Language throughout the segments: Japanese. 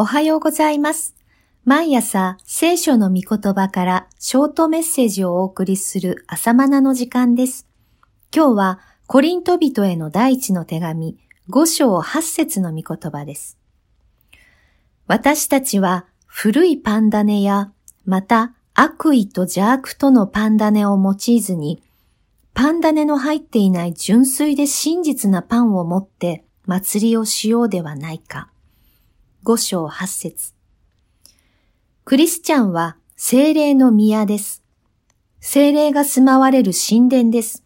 おはようございます。毎朝聖書の御言葉からショートメッセージをお送りする朝マナの時間です。今日はコリント人への第一の手紙5章8節の御言葉です。私たちは古いパンダネやまた悪意と邪悪とのパンダネを用いずにパンダネの入っていない純粋で真実なパンを持って祭りをしようではないか。五章八節クリスチャンは精霊の宮です。精霊が住まわれる神殿です。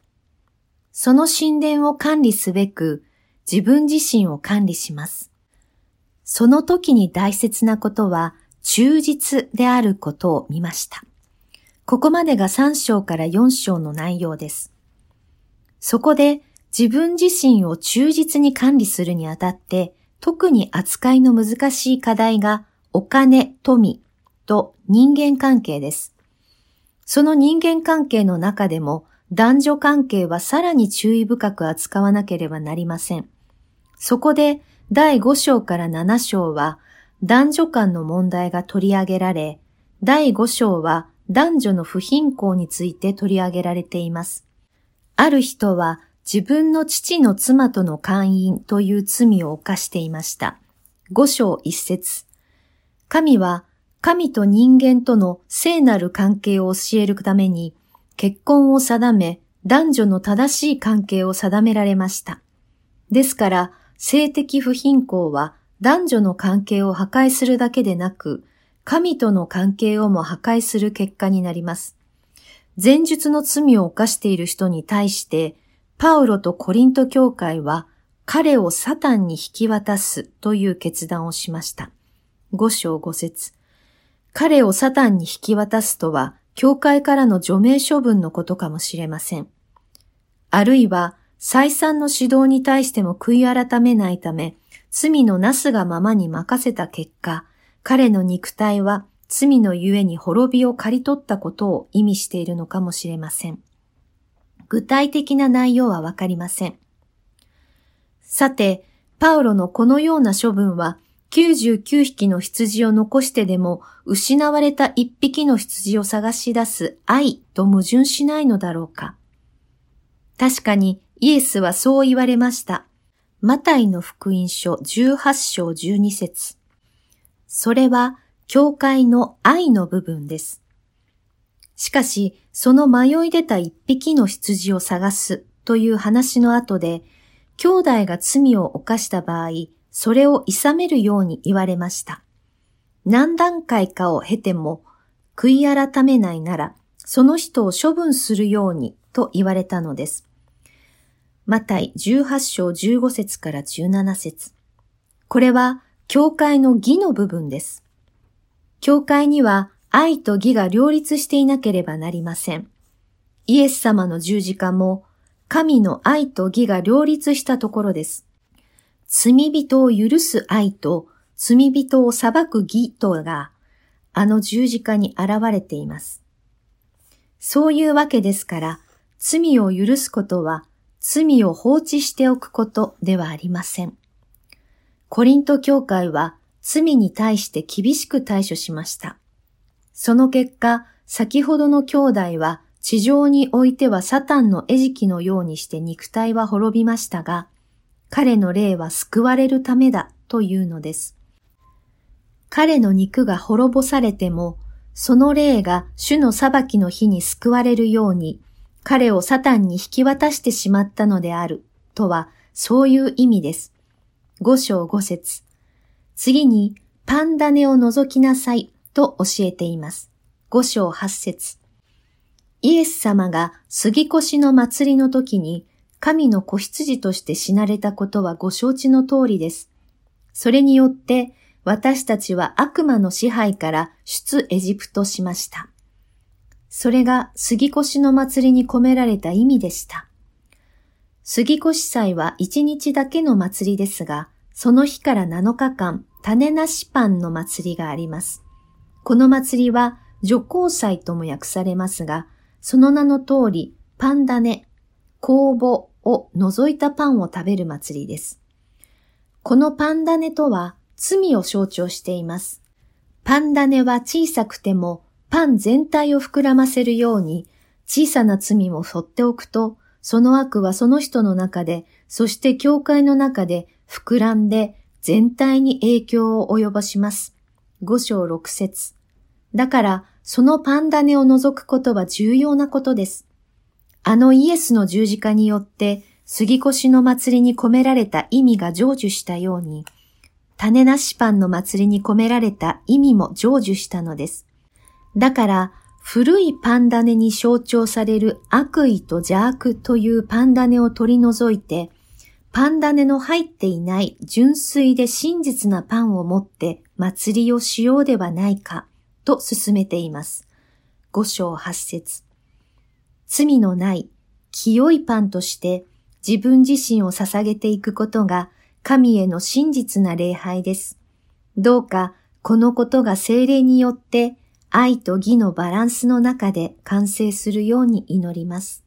その神殿を管理すべく自分自身を管理します。その時に大切なことは忠実であることを見ました。ここまでが3章から4章の内容です。そこで自分自身を忠実に管理するにあたって特に扱いの難しい課題がお金、富と人間関係です。その人間関係の中でも男女関係はさらに注意深く扱わなければなりません。そこで第5章から7章は男女間の問題が取り上げられ、第5章は男女の不貧困について取り上げられています。ある人は自分の父の妻との姦淫という罪を犯していました。五章一節。神は神と人間との聖なる関係を教えるために結婚を定め男女の正しい関係を定められました。ですから性的不貧困は男女の関係を破壊するだけでなく神との関係をも破壊する結果になります。前述の罪を犯している人に対してパウロとコリント教会は彼をサタンに引き渡すという決断をしました。五章五節彼をサタンに引き渡すとは、教会からの除名処分のことかもしれません。あるいは、再三の指導に対しても悔い改めないため、罪のなすがままに任せた結果、彼の肉体は罪のゆえに滅びを刈り取ったことを意味しているのかもしれません。具体的な内容はわかりません。さて、パウロのこのような処分は、99匹の羊を残してでも失われた1匹の羊を探し出す愛と矛盾しないのだろうか。確かにイエスはそう言われました。マタイの福音書18章12節それは教会の愛の部分です。しかし、その迷い出た一匹の羊を探すという話の後で、兄弟が罪を犯した場合、それを諌めるように言われました。何段階かを経ても、悔い改めないなら、その人を処分するようにと言われたのです。マタイ18章15節から17節これは、教会の義の部分です。教会には愛と義が両立していなければなりません。イエス様の十字架も、神の愛と義が両立したところです。罪人を許す愛と罪人を裁く義とが、あの十字架に現れています。そういうわけですから、罪を許すことは、罪を放置しておくことではありません。コリント教会は罪に対して厳しく対処しました。その結果、先ほどの兄弟は地上においてはサタンの餌食のようにして肉体は滅びましたが、彼の霊は救われるためだというのです。彼の肉が滅ぼされても、その霊が主の裁きの日に救われるように、彼をサタンに引き渡してしまったのである、とは、そういう意味です。五章五節次に、パンダネを覗きなさい、と教えています。五章八節イエス様が杉越の祭りの時に、神の子羊として死なれたことはご承知の通りです。それによって私たちは悪魔の支配から出エジプトしました。それが杉越の祭りに込められた意味でした。杉越祭は一日だけの祭りですが、その日から7日間、種なしパンの祭りがあります。この祭りは女皇祭とも訳されますが、その名の通り、パンダネ、酵母を除いたパンを食べる祭りです。このパンダネとは、罪を象徴しています。パン種は小さくてもパン全体を膨らませるように小さな罪も背負っておくと、その悪はその人の中で、そして教会の中で膨らんで全体に影響を及ぼします。五章六節。だから、そのパン種を除くことは重要なことです。あのイエスの十字架によって、杉越の祭りに込められた意味が成就したように、種なしパンの祭りに込められた意味も成就したのです。だから、古いパン種に象徴される悪意と邪悪というパン種を取り除いて、パン種の入っていない純粋で真実なパンを持って祭りをしようではないかと進めています。五章八節罪のない清いパンとして自分自身を捧げていくことが神への真実な礼拝です。どうかこのことが精霊によって愛と義のバランスの中で完成するように祈ります。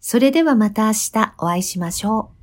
それではまた明日お会いしましょう。